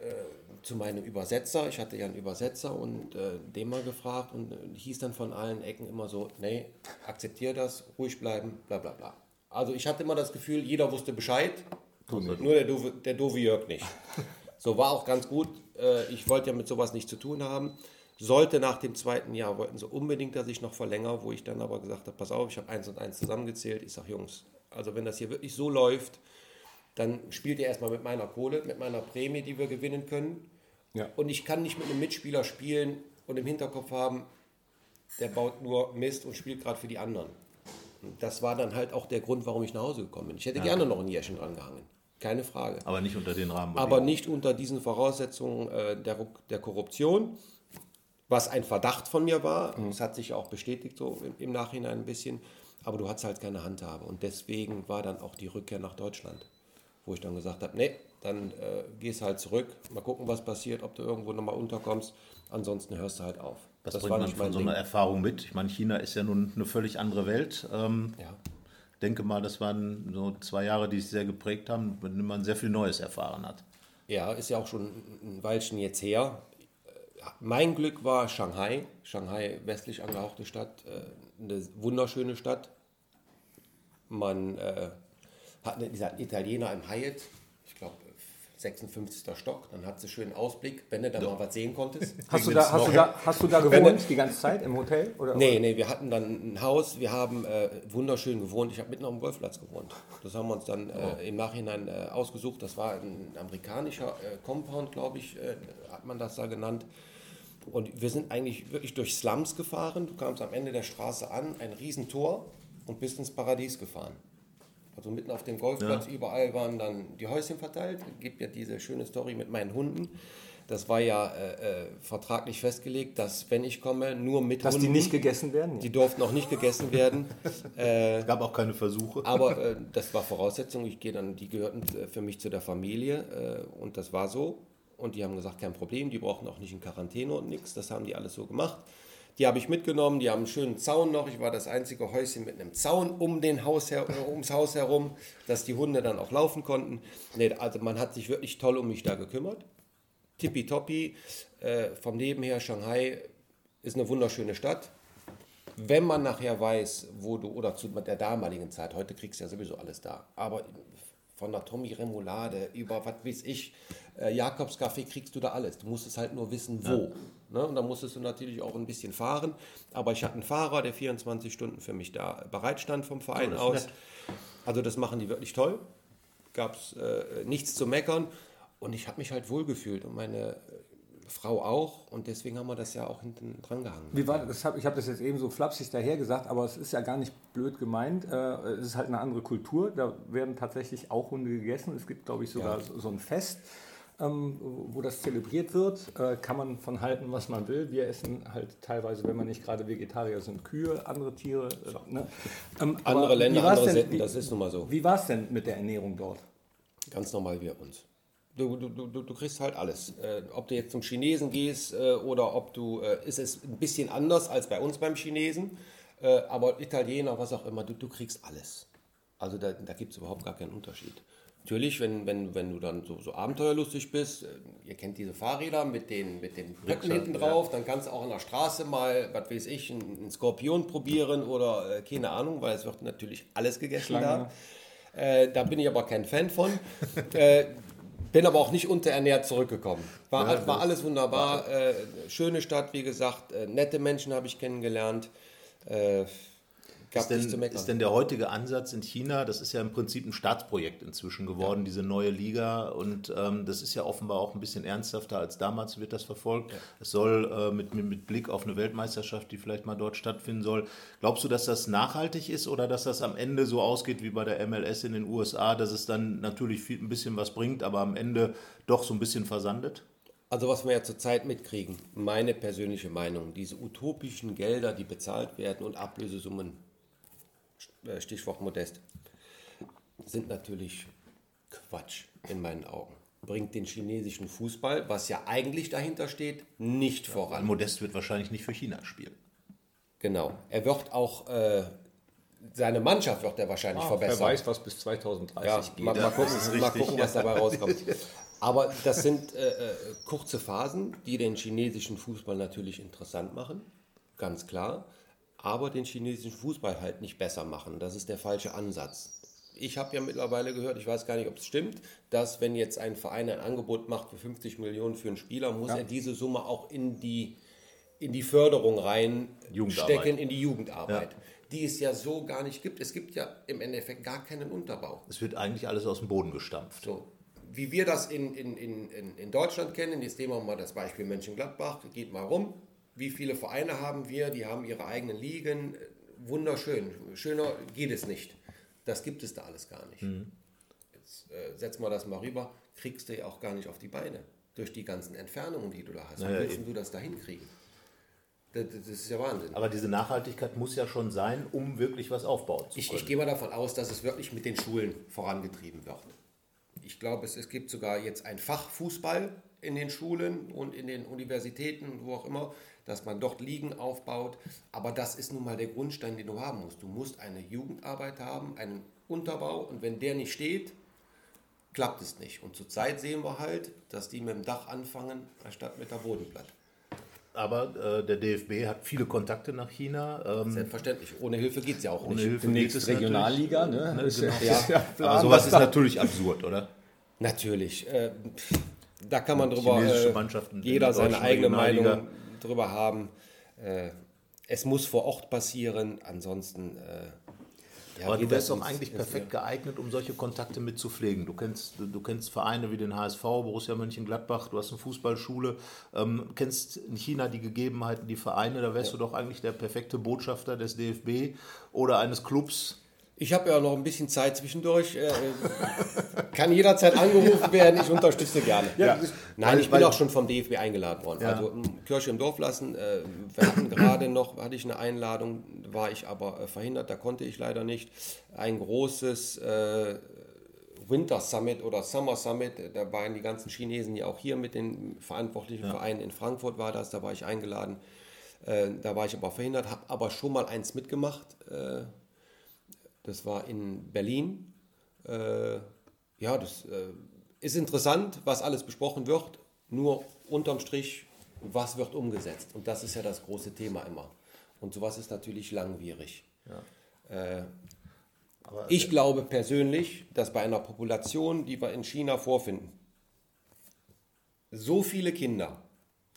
zu meinem Übersetzer. Ich hatte ja einen Übersetzer und äh, den mal gefragt und äh, hieß dann von allen Ecken immer so, nee, akzeptiere das, ruhig bleiben, bla bla bla. Also ich hatte immer das Gefühl, jeder wusste Bescheid, nur der doofe, der doofe Jörg nicht. So war auch ganz gut. Äh, ich wollte ja mit sowas nichts zu tun haben. Sollte nach dem zweiten Jahr, wollten sie unbedingt, dass ich noch verlängere, wo ich dann aber gesagt habe, pass auf, ich habe eins und eins zusammengezählt. Ich sage, Jungs, also wenn das hier wirklich so läuft, dann spielt ihr erstmal mit meiner Kohle, mit meiner Prämie, die wir gewinnen können. Ja. Und ich kann nicht mit einem Mitspieler spielen und im Hinterkopf haben, der baut nur Mist und spielt gerade für die anderen. Und das war dann halt auch der Grund, warum ich nach Hause gekommen bin. Ich hätte ja. gerne noch ein Jährchen dran gehangen. Keine Frage. Aber nicht unter den Rahmen. Aber nicht unter diesen Voraussetzungen äh, der, der Korruption was ein Verdacht von mir war. Mhm. Es hat sich auch bestätigt so im, im, Nachhinein ein bisschen. Aber du hattest halt keine Handhabe. Und deswegen war dann auch die Rückkehr nach Deutschland, wo ich dann gesagt habe, nee, dann äh, gehst halt zurück, mal gucken, was passiert, ob du irgendwo nochmal unterkommst. Ansonsten hörst du halt auf. Was das bringt man von so einer Ding. Erfahrung mit? Ich meine, China ist ja nun eine völlig andere Welt. Ähm, ja. denke mal, das waren so zwei Jahre, die sich sehr geprägt haben, wenn man sehr viel Neues erfahren hat. Ja, ist ja auch schon ein Weilchen jetzt her mein Glück war Shanghai. Shanghai, westlich angehauchte Stadt, äh, eine wunderschöne Stadt. Man äh, hat dieser Italiener im Hyatt, 56. Stock, dann hat sie schönen Ausblick, wenn du da mal was sehen konntest. Hast du, da, hast, du da, hast du da gewohnt die ganze Zeit im Hotel? Oder? Nee, nee, wir hatten dann ein Haus, wir haben äh, wunderschön gewohnt. Ich habe mitten auf dem Golfplatz gewohnt. Das haben wir uns dann äh, oh. im Nachhinein äh, ausgesucht. Das war ein amerikanischer äh, Compound, glaube ich, äh, hat man das da genannt. Und wir sind eigentlich wirklich durch Slums gefahren. Du kamst am Ende der Straße an, ein Riesentor und bist ins Paradies gefahren. Also mitten auf dem Golfplatz, ja. überall waren dann die Häuschen verteilt. Es gibt ja diese schöne Story mit meinen Hunden. Das war ja äh, äh, vertraglich festgelegt, dass wenn ich komme, nur mit dass Hunden. Dass die nicht gegessen werden? Die durften auch nicht gegessen werden. äh, es gab auch keine Versuche. Aber äh, das war Voraussetzung. Ich gehe dann, die gehörten äh, für mich zu der Familie äh, und das war so. Und die haben gesagt, kein Problem, die brauchen auch nicht in Quarantäne und nichts. Das haben die alles so gemacht. Die habe ich mitgenommen, die haben einen schönen Zaun noch. Ich war das einzige Häuschen mit einem Zaun um den Haus her, äh, ums Haus herum, dass die Hunde dann auch laufen konnten. Nee, also man hat sich wirklich toll um mich da gekümmert. Tippitoppi, äh, vom Leben her, Shanghai ist eine wunderschöne Stadt. Wenn man nachher weiß, wo du, oder zu der damaligen Zeit, heute kriegst du ja sowieso alles da, aber von der Tommy Remoulade über, was weiß ich, äh, Jakobskaffee kriegst du da alles. Du musst es halt nur wissen, wo. Ja. Ne? Und dann musstest du natürlich auch ein bisschen fahren. Aber ich hatte einen Fahrer, der 24 Stunden für mich da bereitstand vom Verein oh, aus. Nett. Also das machen die wirklich toll. Gab es äh, nichts zu meckern. Und ich habe mich halt wohlgefühlt. Und meine Frau auch und deswegen haben wir das ja auch hinten dran gehangen. Wie war das? Ich habe das jetzt eben so flapsig daher gesagt, aber es ist ja gar nicht blöd gemeint. Äh, es ist halt eine andere Kultur. Da werden tatsächlich auch Hunde gegessen. Es gibt, glaube ich, sogar ja. so ein Fest. Ähm, wo das zelebriert wird, äh, kann man von halten, was man will. Wir essen halt teilweise, wenn man nicht gerade Vegetarier sind, Kühe, andere Tiere. Äh, ne? ähm, andere Länder, andere Sitten, das ist nun mal so. Wie war es denn mit der Ernährung dort? Ganz normal wie uns. Du, du, du, du kriegst halt alles. Äh, ob du jetzt zum Chinesen gehst äh, oder ob du, äh, ist es ein bisschen anders als bei uns beim Chinesen, äh, aber Italiener, was auch immer, du, du kriegst alles. Also da, da gibt es überhaupt gar keinen Unterschied. Natürlich, wenn, wenn, wenn du dann so, so abenteuerlustig bist, äh, ihr kennt diese Fahrräder mit den, mit den Blöcken hinten drauf, ja. dann kannst du auch an der Straße mal, was weiß ich, einen, Skorpion probieren oder äh, keine Ahnung, weil es wird natürlich alles gegessen da. Äh, da bin ich aber kein Fan von. äh, bin aber auch nicht unterernährt zurückgekommen. War, ja, war alles wunderbar. Äh, schöne Stadt, wie gesagt. Äh, nette Menschen habe ich kennengelernt. Gab Ist denn, nichts zu meckern. ist denn der heutige Ansatz in China, das ist ja im Prinzip ein Staatsprojekt inzwischen geworden, diese neue Liga. Und ähm, das ist ja offenbar auch ein bisschen ernsthafter als damals wird das verfolgt. Es soll äh, mit, mit, Blick auf eine Weltmeisterschaft, die vielleicht mal dort stattfinden soll. Glaubst du, dass das nachhaltig ist oder dass das am Ende so ausgeht wie bei der MLS in den USA, dass es dann natürlich viel, ein bisschen was bringt, aber am Ende doch so ein bisschen versandet? Also was wir ja zurzeit mitkriegen, meine persönliche Meinung, diese utopischen Gelder, die bezahlt werden und Ablösesummen, Stichwort Modest, sind natürlich Quatsch in meinen Augen. Bringt den chinesischen Fußball, was ja eigentlich dahinter steht, nicht voran. Modest wird wahrscheinlich nicht für China spielen. Genau. Er wird auch, äh, seine Mannschaft wird er wahrscheinlich Ah, Wer verbessern. weiß, was bis 2030 Ja, geht. mal, mal gucken, ist mal richtig, gucken was dabei rauskommt. Aber das sind äh, äh, kurze Phasen, die den chinesischen Fußball natürlich interessant machen, ganz klar, aber den chinesischen Fußball halt nicht besser machen. Das ist der falsche Ansatz. Ich habe ja mittlerweile gehört, ich weiß gar nicht, ob es stimmt, dass wenn jetzt ein Verein ein Angebot macht für 50 Millionen für einen Spieler, muss er diese Summe auch in die, in die Förderung reinstecken, in die Jugendarbeit, die es ja so gar nicht gibt. Es gibt ja im Endeffekt gar keinen Unterbau. Es wird eigentlich alles aus dem Boden gestampft. So, wie wir das in, in, in, in- in Deutschland kennen, jetzt nehmen wir mal das Beispiel Mönchengladbach, geht mal rum. Wie viele Vereine haben wir? Die haben ihre eigenen Ligen. Wunderschön. Schöner geht es nicht. Das gibt es da alles gar nicht. Jetzt äh, setzen wir das mal rüber, kriegst du ja auch gar nicht auf die Beine. Durch die ganzen Entfernungen, die du da hast. Wie Naja, willst eben. du das da hinkriegen? Das, das ist ja Wahnsinn. Aber diese Nachhaltigkeit muss ja schon sein, um wirklich was aufbauen zu Ich, können. ich gehe mal davon aus, dass es wirklich mit den Schulen vorangetrieben wird. Ich glaube, es, es gibt sogar jetzt ein Fach Fußball in den Schulen und in den Universitäten, wo auch immer, dass man dort Ligen aufbaut. Aber das ist nun mal der Grundstein, den du haben musst. Du musst eine Jugendarbeit haben, einen Unterbau und wenn der nicht steht, klappt es nicht. Und zurzeit sehen wir halt, dass die mit dem Dach anfangen, anstatt mit der Bodenplatte. Aber äh, der DFB hat viele Kontakte nach China. Ähm, Selbstverständlich. Ohne Hilfe geht es ja auch ohne nicht. Hilfe Demnächst es Regionalliga, ne? Ne, Ist genau. ja, ist ja Aber sowas was ist da- natürlich absurd, oder? Natürlich. Äh, da kann man drüber, Chinesische äh, jeder der seine eigene. Meinung drüber haben. Äh, es muss vor Ort passieren, ansonsten. Äh, ja, Aber du wärst doch eigentlich perfekt geeignet, um solche Kontakte mit zu pflegen. Du kennst, du, kennst Vereine wie den HSV, Borussia Mönchengladbach, du hast eine Fußballschule, ähm, kennst in China die Gegebenheiten, die Vereine, da wärst du doch eigentlich der perfekte Botschafter des DFB oder eines Clubs. Ich habe ja noch ein bisschen Zeit zwischendurch. Äh, kann jederzeit angerufen werden. Ich unterstütze gerne. Ja. Nein, ich bin auch schon vom DFB eingeladen worden. Ja. Also Kirche im Dorf lassen. Äh, wir hatten gerade noch, hatte ich eine Einladung, war ich aber äh, verhindert, da konnte ich leider nicht. Ein großes äh, Winter Summit oder Summer Summit, äh, da waren die ganzen Chinesen ja auch hier mit den verantwortlichen Vereinen. In Frankfurt war das, da war ich eingeladen. Äh, da war ich aber verhindert, habe aber schon mal eins mitgemacht. Das war in Berlin. Äh, ja, das äh, ist interessant, was alles besprochen wird. Nur unterm Strich, was wird umgesetzt? Und das ist ja das große Thema immer. Und sowas ist natürlich langwierig. Äh, ich glaube persönlich, dass bei einer Population, die wir in China vorfinden, so viele Kinder,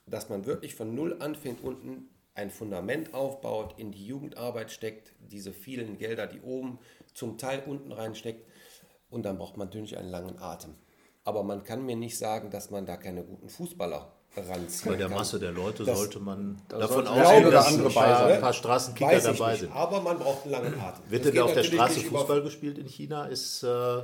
dass man wirklich von Null anfängt, unten ein Fundament aufbaut, in die Jugendarbeit steckt, diese vielen Gelder, die oben zum Teil unten reinsteckt. Und dann braucht man natürlich einen langen Atem. Aber man kann mir nicht sagen, dass man da keine guten Fußballer ranziehen Bei der kann. Masse der Leute Das- sollte man Da davon ausgehen, dass andere ein bei paar, sein. ein paar Straßenkicker dabei nicht, sind. aber man braucht einen langen Atem. Wird Das denn auf der Straße Fußball gespielt in China? Ist, äh,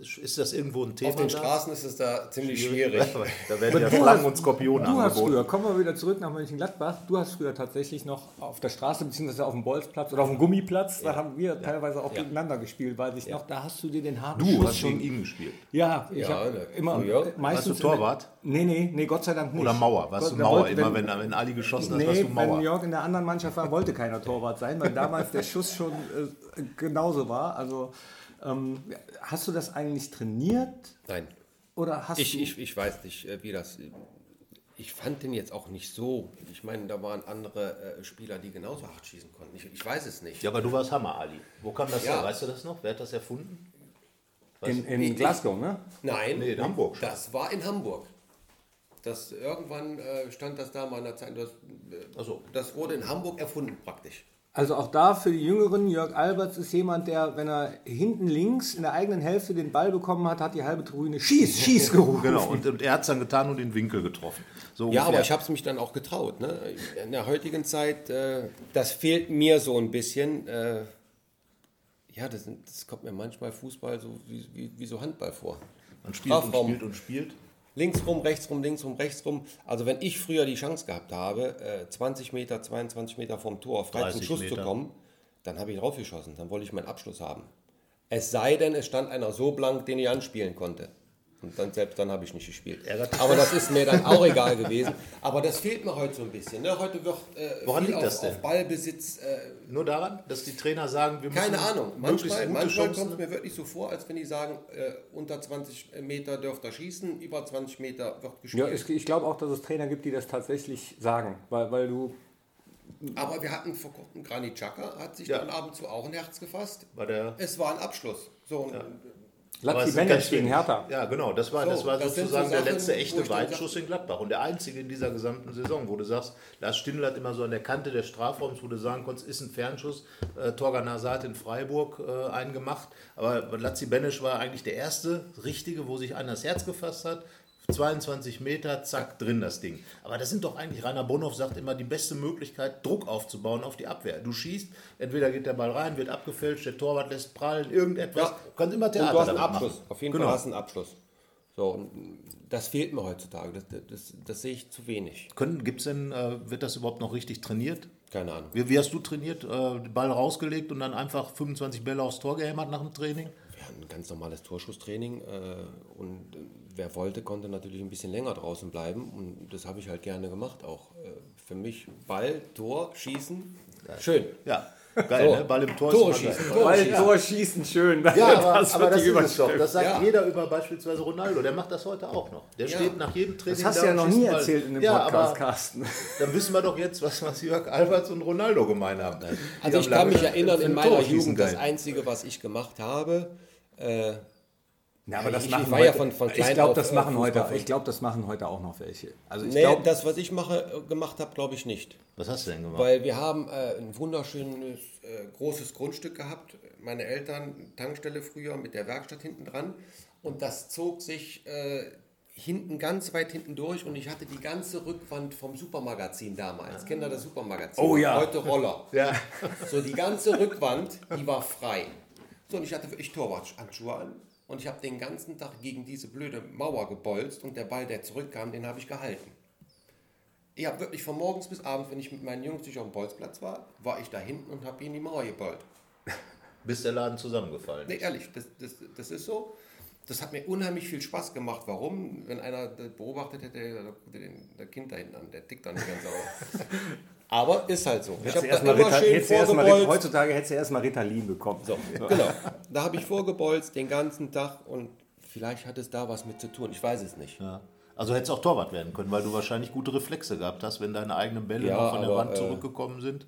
ist das irgendwo ein Thema? Auf den da? Straßen ist es da ziemlich schwierig. Da werden ja Du Schlangen hast- und Skorpione Du hast angeboten. früher, kommen wir wieder zurück nach Mönchengladbach, du hast früher tatsächlich noch auf der Straße beziehungsweise auf dem Bolzplatz oder auf dem Gummiplatz, da haben wir teilweise auch gegeneinander gespielt, weiß ich noch, da hast du dir den harten Du Schuss hast schon... gegen ihn gespielt. Ja, ich Ja, habe immer früher. meistens... Warst du Torwart? Nee, nee, nee, Gott sei Dank nicht. Oder Mauer? Warst du Da Mauer? wollte- Immer wenn, wenn Ali geschossen hat, warst du wenn Mauer. Jörg in der anderen Mannschaft war, wollte keiner Torwart sein, weil damals der Schuss schon äh, genauso war. Also ähm, hast du das eigentlich trainiert Nein, oder hast ich, du... ich, ich weiß nicht, äh, wie das. Ich fand den jetzt auch nicht so. Ich meine, da waren andere äh, Spieler, die genauso hart schießen konnten. Ich, ich weiß es nicht. Ja, aber du warst Hammer, Ali. Wo kam das Ja. her? Weißt du das noch? Wer hat das erfunden? in, in Glasgow, ne? Nein, Nee, in Hamburg schon. das war in Hamburg. Das, irgendwann äh, stand das da mal in der Zeit. Das, äh, so. das wurde in Hamburg erfunden praktisch. Also auch da für die Jüngeren, Jörg Alberts ist jemand, der, wenn er hinten links in der eigenen Hälfte den Ball bekommen hat, hat die halbe Tribüne Schieß, Schieß gerufen. Genau, und, und er hat es dann getan und den Winkel getroffen. So Ja, aber ich habe es mich dann auch getraut. Ne? In der heutigen Zeit, äh, das fehlt mir so ein bisschen. Äh, ja, das, das kommt mir manchmal Fußball so wie, wie, wie so Handball vor. Man spielt und Strafraum. spielt und spielt. Links rum, rechts rum, links rum, rechts rum. Also wenn ich früher die Chance gehabt habe, äh, 20 Meter, 22 Meter vom Tor frei zum 30 Schuss zu Meter. kommen, dann habe ich draufgeschossen. Dann wollte ich meinen Abschluss haben. Es sei denn, es stand einer so blank, den ich anspielen konnte. Und dann selbst dann habe ich nicht gespielt. Aber das ist mir dann auch egal gewesen. Aber das fehlt mir heute so ein bisschen. Ne? Heute wird äh, Woran liegt auf, das denn? auf Ballbesitz. Äh, Nur daran, dass die Trainer sagen, wir müssen keine Ahnung. Manchmal, manchmal kommt es mir wirklich so vor, als wenn die sagen, äh, unter 20 Meter dürft ihr schießen, über 20 Meter wird gespielt. Ja, es, ich glaube auch, dass es Trainer gibt, die das tatsächlich sagen, weil, weil du Aber wir hatten vor kurzem Granit Xhaka, hat sich Ja. dann ab und zu auch ein Herz gefasst. Bei der Es war ein Abschluss. So, und Aber Lazzi es sind Bennett ganz gegen. Hertha. Ja, genau. Das war, So, das war das sozusagen so der Sachen, letzte wo echte Weitschuss in Gladbach. Und der einzige in dieser gesamten Saison, wo du sagst, Lars Stindl hat immer so an der Kante des Strafraums, wo du sagen konntest, ist ein Fernschuss. Äh, Torgan Hazard in Freiburg äh, einen gemacht. Aber Lazzi Benesch war eigentlich der erste richtige, wo sich einer das Herz gefasst hat. 22 Meter, zack, drin das Ding. Aber das sind doch eigentlich, Rainer Bonhoff sagt immer, die beste Möglichkeit, Druck aufzubauen auf die Abwehr. Du schießt, entweder geht der Ball rein, wird abgefälscht, der Torwart lässt prallen, irgendetwas. Ja. Du kannst immer und Theater du hast einen Abschluss. machen. Auf jeden Genau. Fall hast du einen Abschluss. So, und das fehlt mir heutzutage. Das, das, das, sehe ich zu wenig. Können, gibt's denn, äh, wird das überhaupt noch richtig trainiert? Keine Ahnung. Wie, wie hast du trainiert? Äh, Ball rausgelegt und dann einfach 25 Bälle aufs Tor gehämmert nach dem Training? Wir hatten ein ganz normales Torschusstraining äh, und äh, wer wollte, konnte natürlich ein bisschen länger draußen bleiben und das habe ich halt gerne gemacht auch. Äh, für mich Ball, Tor, Schießen, schön. Ja, geil, So. ne? Ball im Tor Tore schießen, geil. Tore Ball, schießen. Tor schießen, schön. Ja, aber das, aber das die ist es doch. Überschrift. Das sagt Ja. jeder über beispielsweise Ronaldo. Der macht das heute auch noch. Der Ja. steht nach jedem Training Das hast du ja noch nie Ball. erzählt in dem ja, Podcast, aber Carsten. dann wissen wir doch jetzt, was, was Jörg Alberts und Ronaldo gemein haben. Also ich haben kann mich erinnern, in ein meiner Jugend, das geil. Einzige, was ich gemacht habe, äh, Ja, aber das Ich- machen ich war ja heute, von- von ich klein glaube, auf, das äh, machen heute, ich glaube, das machen heute auch noch welche. Also ich nee, glaube, das, was ich mache, äh, gemacht habe, glaube ich nicht. Was hast du denn gemacht? Weil wir haben äh, ein wunderschönes, äh, großes Grundstück gehabt. Meine Eltern, Tankstelle früher mit der Werkstatt hinten dran. Und das zog sich äh, hinten ganz weit hinten durch und ich hatte die ganze Rückwand vom Supermagazin damals. Kennt ihr das Supermagazin? Oh ja. Heute Roller. ja. So, die ganze Rückwand, die war frei. So, und ich hatte wirklich Torwarthandschuhe an. Und ich habe den ganzen Tag gegen diese blöde Mauer gebolzt und der Ball, der zurückkam, den habe ich gehalten. Ich habe wirklich von morgens bis abends, wenn ich mit meinen Jungs nicht auf dem Bolzplatz war, war ich da hinten und habe in die Mauer gebollt. Bis der Laden zusammengefallen Nee, ist. ehrlich, das, das, das ist so. Das hat mir unheimlich viel Spaß gemacht. Warum? Wenn einer beobachtet hätte, der, der, Kind da hinten an, der tickt dann nicht ganz sauer. Aber ist halt so. Ich habe da immer Rita, schön du vorgebolzt. heutzutage hättest du erstmal Ritalin bekommen. So, genau. Da habe ich vorgebolzt den ganzen Tag und vielleicht hat es da was mit zu tun. Ich weiß es nicht. Ja. Also hättest auch Torwart werden können, weil du wahrscheinlich gute Reflexe gehabt hast, wenn deine eigenen Bälle Ja, noch von der aber, Wand äh, zurückgekommen sind.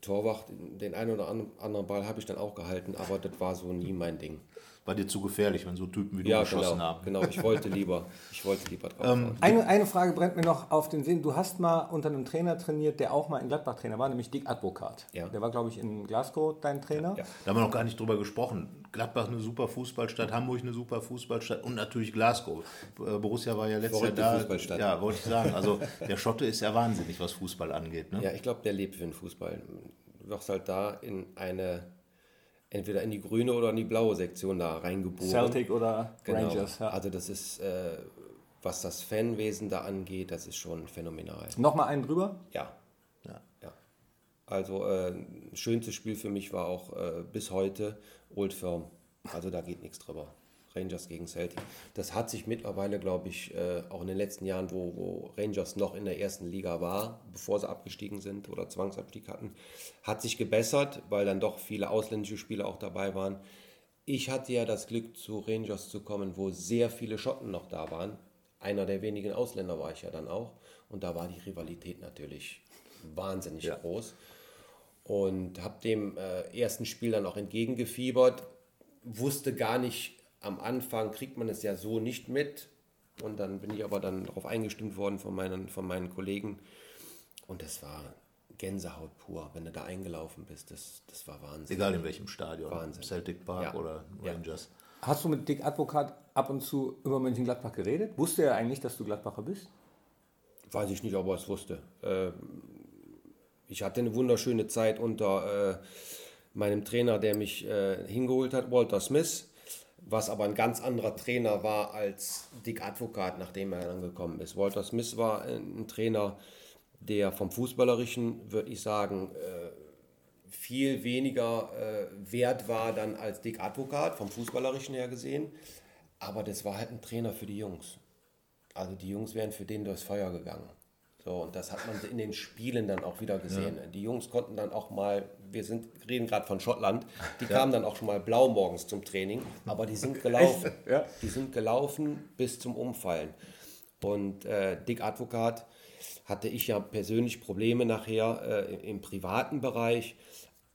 Torwart, den einen oder anderen Ball habe ich dann auch gehalten, aber das war so nie mein Ding. War dir zu gefährlich, wenn so Typen wie du Ja, geschossen genau, haben. genau. Ich wollte lieber, ich wollte lieber drauf. Ähm, Eine, eine Frage brennt mir noch auf den Sinn. Du hast mal unter einem Trainer trainiert, der auch mal in Gladbach Trainer war, nämlich Dick Advokat. Ja. Der war, glaube ich, in Glasgow dein Trainer. Ja. Da haben wir noch gar nicht drüber gesprochen. Gladbach eine super Fußballstadt, Hamburg eine super Fußballstadt und natürlich Glasgow. Äh, Borussia war ja letztes Jahr da. Fußballstadt. Ja, wollte ich sagen. Also der Schotte ist ja wahnsinnig, was Fußball angeht. Ne? Ja, ich glaube, der lebt für den Fußball. Du wirst halt da in eine, entweder in die grüne oder in die blaue Sektion da reingeboren. Celtic oder Genau. Rangers. Ja. Also das ist, äh, was das Fanwesen da angeht, das ist schon phänomenal. Nochmal einen drüber? Ja. Ja. ja. Also äh, schönstes Spiel für mich war auch äh, bis heute Old Firm. Also da geht nichts drüber. Rangers gegen Celtic. Das hat sich mittlerweile, glaube ich, äh, auch in den letzten Jahren, wo, wo Rangers noch in der ersten Liga war, bevor sie abgestiegen sind oder Zwangsabstieg hatten, hat sich gebessert, weil dann doch viele ausländische Spieler auch dabei waren. Ich hatte ja das Glück, zu Rangers zu kommen, wo sehr viele Schotten noch da waren. Einer der wenigen Ausländer war ich ja dann auch. Und da war die Rivalität natürlich wahnsinnig Ja. groß. Und habe dem äh, ersten Spiel dann auch entgegengefiebert. Wusste gar nicht, am Anfang kriegt man es ja so nicht mit. Und dann bin ich aber dann darauf eingestimmt worden von meinen, von meinen Kollegen. Und das war Gänsehaut pur, wenn du da eingelaufen bist. Das, das war Wahnsinn. Egal in welchem Stadion. Wahnsinn. Celtic Park Ja. oder Ja. Rangers. Hast du mit Dick Advokat ab und zu über Mönchengladbach geredet? Wusste er eigentlich, dass du Gladbacher bist? Weiß ich nicht, ob er es wusste. Ähm, ich hatte eine wunderschöne Zeit unter äh, meinem Trainer, der mich äh, hingeholt hat, Walter Smith, was aber ein ganz anderer Trainer war als Dick Advokat, nachdem er dann gekommen ist. Walter Smith war ein, ein Trainer, der vom Fußballerischen, würde ich sagen, äh, viel weniger äh, wert war dann als Dick Advokat, vom Fußballerischen her gesehen. Aber das war halt ein Trainer für die Jungs. Also die Jungs wären für den durchs Feuer gegangen. So, und das hat man in den Spielen dann auch wieder gesehen. Die Jungs konnten dann auch mal, wir sind, reden gerade von Schottland, die kamen dann auch schon mal blau morgens zum Training, aber die sind gelaufen. Ja. Die sind gelaufen bis zum Umfallen. Und äh, Dick Advokat hatte ich ja persönlich Probleme nachher äh, im privaten Bereich,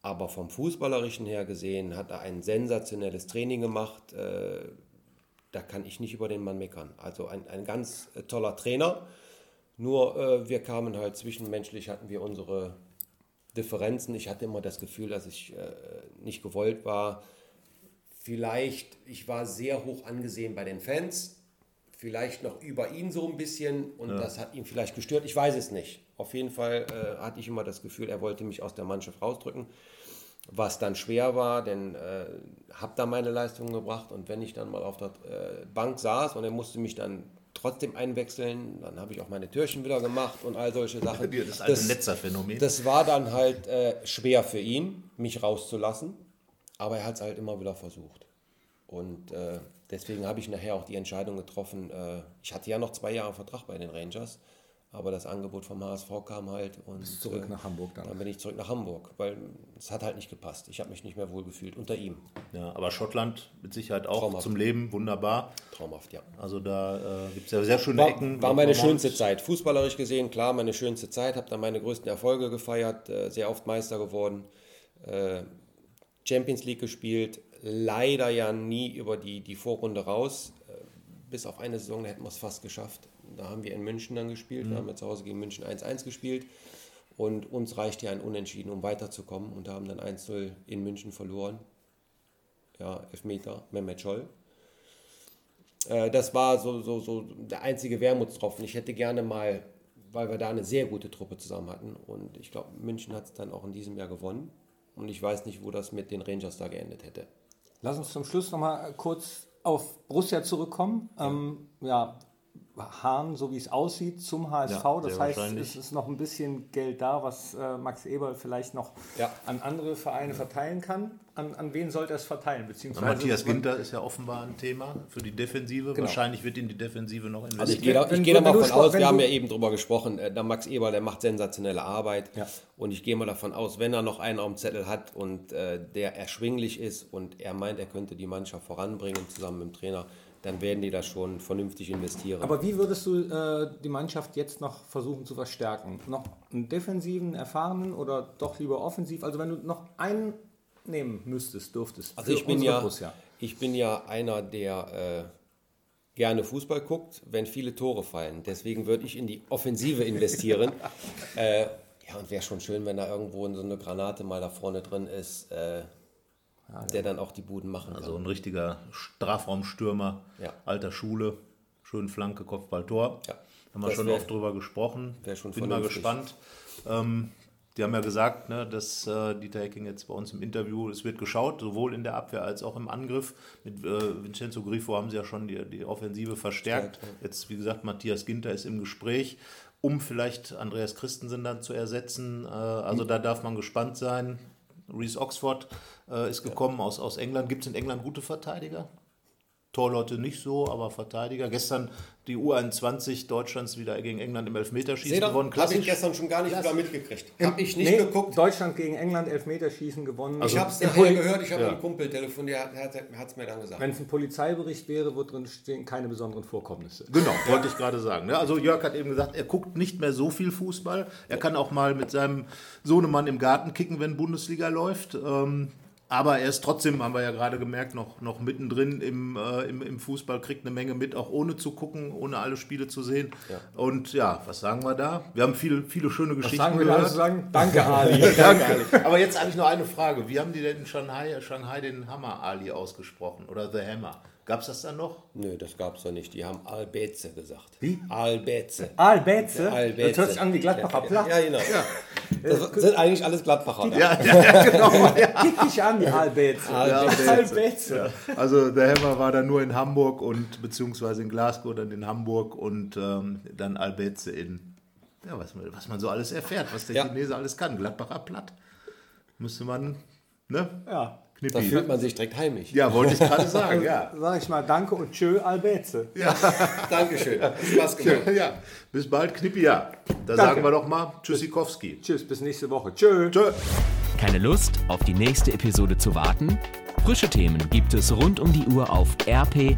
aber vom Fußballerischen her gesehen hat er ein sensationelles Training gemacht. Äh, da kann ich nicht über den Mann meckern. Also ein, ein ganz äh, toller Trainer. Nur äh, wir kamen halt zwischenmenschlich, hatten wir unsere Differenzen. Ich hatte immer das Gefühl, dass ich äh, nicht gewollt war. Vielleicht, ich war sehr hoch angesehen bei den Fans. Vielleicht noch über ihn so ein bisschen und das hat ihn vielleicht gestört. Ich weiß es nicht. Auf jeden Fall äh, hatte ich immer das Gefühl, er wollte mich aus der Mannschaft rausdrücken was dann schwer war, denn äh, habe da meine Leistungen gebracht und wenn ich dann mal auf der äh, Bank saß und er musste mich dann trotzdem einwechseln, dann habe ich auch meine Türchen wieder gemacht und all solche Sachen. Das alte Netzerphänomen. das war dann halt äh, schwer für ihn, mich rauszulassen, aber er hat es halt immer wieder versucht. Und äh, deswegen habe ich nachher auch die Entscheidung getroffen, äh, ich hatte ja noch zwei Jahre Vertrag bei den Rangers, aber das Angebot vom HSV kam halt und zurück äh, nach Hamburg dann. Dann bin ich zurück nach Hamburg, weil es hat halt nicht gepasst. Ich habe mich nicht mehr wohl gefühlt unter ihm. Ja, aber Schottland mit Sicherheit auch Traumhaft. zum Leben wunderbar. Traumhaft, ja. Also da äh, gibt es ja sehr schöne War, Ecken. war meine schönste Zeit. Fußballerisch gesehen, klar, meine schönste Zeit. Habe da meine größten Erfolge gefeiert, äh, sehr oft Meister geworden, äh, Champions League gespielt, leider ja nie über die, die Vorrunde raus. Äh, bis auf eine Saison, da hätten wir es fast geschafft. Da haben wir in München dann gespielt, da haben wir zu Hause gegen München 1-1 gespielt. Und uns reicht ja ein Unentschieden, um weiterzukommen. Und da haben dann 1-0 in München verloren. Ja, Elfmeter, Mehmet Scholl. Äh, das war so, so, so der einzige Wermutstropfen. Ich hätte gerne mal, weil wir da eine sehr gute Truppe zusammen hatten und ich glaube, München hat es dann auch in diesem Jahr gewonnen. Und ich weiß nicht, wo das mit den Rangers da geendet hätte. Lass uns zum Schluss noch mal kurz auf Borussia zurückkommen. Ja, ähm, ja Hahn, so wie es aussieht, zum HSV. Ja, das heißt, es ist noch ein bisschen Geld da, was äh, Max Eberl vielleicht noch Ja. an andere Vereine verteilen kann. An, an wen sollte er es verteilen? Beziehungsweise Matthias Ginter ist ja offenbar ein Thema für die Defensive. Genau. Wahrscheinlich wird in die Defensive noch investiert. Also ich gehe da, Wenn- ich gehe da wenn mal von aus, wir haben ja eben drüber gesprochen, äh, der Max Eber, der macht sensationelle Arbeit. Ja. Und ich gehe mal davon aus, wenn er noch einen auf dem Zettel hat und äh, der erschwinglich ist und er meint, er könnte die Mannschaft voranbringen zusammen mit dem Trainer, dann werden die da schon vernünftig investieren. Aber wie würdest du äh, die Mannschaft jetzt noch versuchen zu verstärken? Noch einen defensiven, erfahrenen oder doch lieber offensiv? Also wenn du noch einen nehmen müsstest, dürftest. Also ich bin ja, Borussia. ich bin ja einer, der äh, gerne Fußball guckt, wenn viele Tore fallen. Deswegen würde ich in die Offensive investieren. äh, ja, und wäre schon schön, wenn da irgendwo so eine Granate mal da vorne drin ist, äh, der dann auch die Buden machen kann. Also ein richtiger Strafraumstürmer, Ja. alter Schule, schön Flanke, Kopfball, Tor. Ja. Haben wir Das schon wär- oft drüber gesprochen. schon Bin mal gespannt. Ähm, die haben ja gesagt, ne, dass äh, Dieter Hecking jetzt bei uns im Interview, es wird geschaut, sowohl in der Abwehr als auch im Angriff. Mit äh, Vincenzo Grifo haben sie ja schon die, die Offensive verstärkt. Verstärkt, Jetzt, wie gesagt, Matthias Ginter ist im Gespräch, um vielleicht Andreas Christensen dann zu ersetzen. Äh, also da darf man gespannt sein. Reese Oxford äh, ist gekommen aus, aus England. Gibt es in England gute Verteidiger? Torleute nicht so, aber Verteidiger. Gestern die U21 Deutschlands wieder gegen England im Elfmeterschießen Seht ihr, gewonnen. habe ich gestern schon gar nicht wieder mitgekriegt. Habe ich nicht Nee, geguckt. Deutschland gegen England, Elfmeterschießen gewonnen. Ich habe es nachher gehört, ich habe Ja. mit einem Kumpel telefoniert, der hat es mir dann gesagt. Wenn es ein Polizeibericht wäre, wo drin stehen keine besonderen Vorkommnisse. Genau, wollte ich gerade sagen. ne? Also Jörg hat eben gesagt, er guckt nicht mehr so viel Fußball. Er kann auch mal mit seinem Sohnemann im Garten kicken, wenn Bundesliga läuft. Aber er ist trotzdem, haben wir ja gerade gemerkt, noch, noch mittendrin im, äh, im, im Fußball, kriegt eine Menge mit, auch ohne zu gucken, ohne alle Spiele zu sehen. Und ja, was sagen wir da? Wir haben viele, viele schöne Geschichten Sagen wir gehört. alles sagen? Danke, Ali. Danke. Aber jetzt eigentlich noch eine Frage. Wie haben die denn in Shanghai, Shanghai den Hammer Ali ausgesprochen? Oder The Hammer? Gab es das dann noch? Nö, das gab's doch nicht. Die haben Albeze gesagt. Wie? Albeze. Albetze? Albeze. Das hört sich an wie Gladbacher Platt. Ja, genau. Das sind eigentlich alles Gladbacher. ne? Ja, ja, genau. Kick dich an, die Albetze. Albetze. Albetze. Also der Hammer war dann nur in Hamburg und beziehungsweise in Glasgow, dann in Hamburg und ähm, dann Albetze in, ja, was man, was man so alles erfährt, was der Ja. Chinese alles kann. Gladbacher Platt. Müsste man, ne? Ja. Da Knippi. fühlt man sich direkt heimisch. Ja, wollte ich gerade sagen, ja. Sag ich mal Danke und Tschö, Albetze. Dankeschön. Spaß gemacht. ja. Bis bald, Knippi, ja. Da sagen wir doch mal Tschüssikowski. Tschüss, bis nächste Woche. Tschö. Tschö. Keine Lust, auf die nächste Episode zu warten? Frische Themen gibt es rund um die Uhr auf rp-online.de.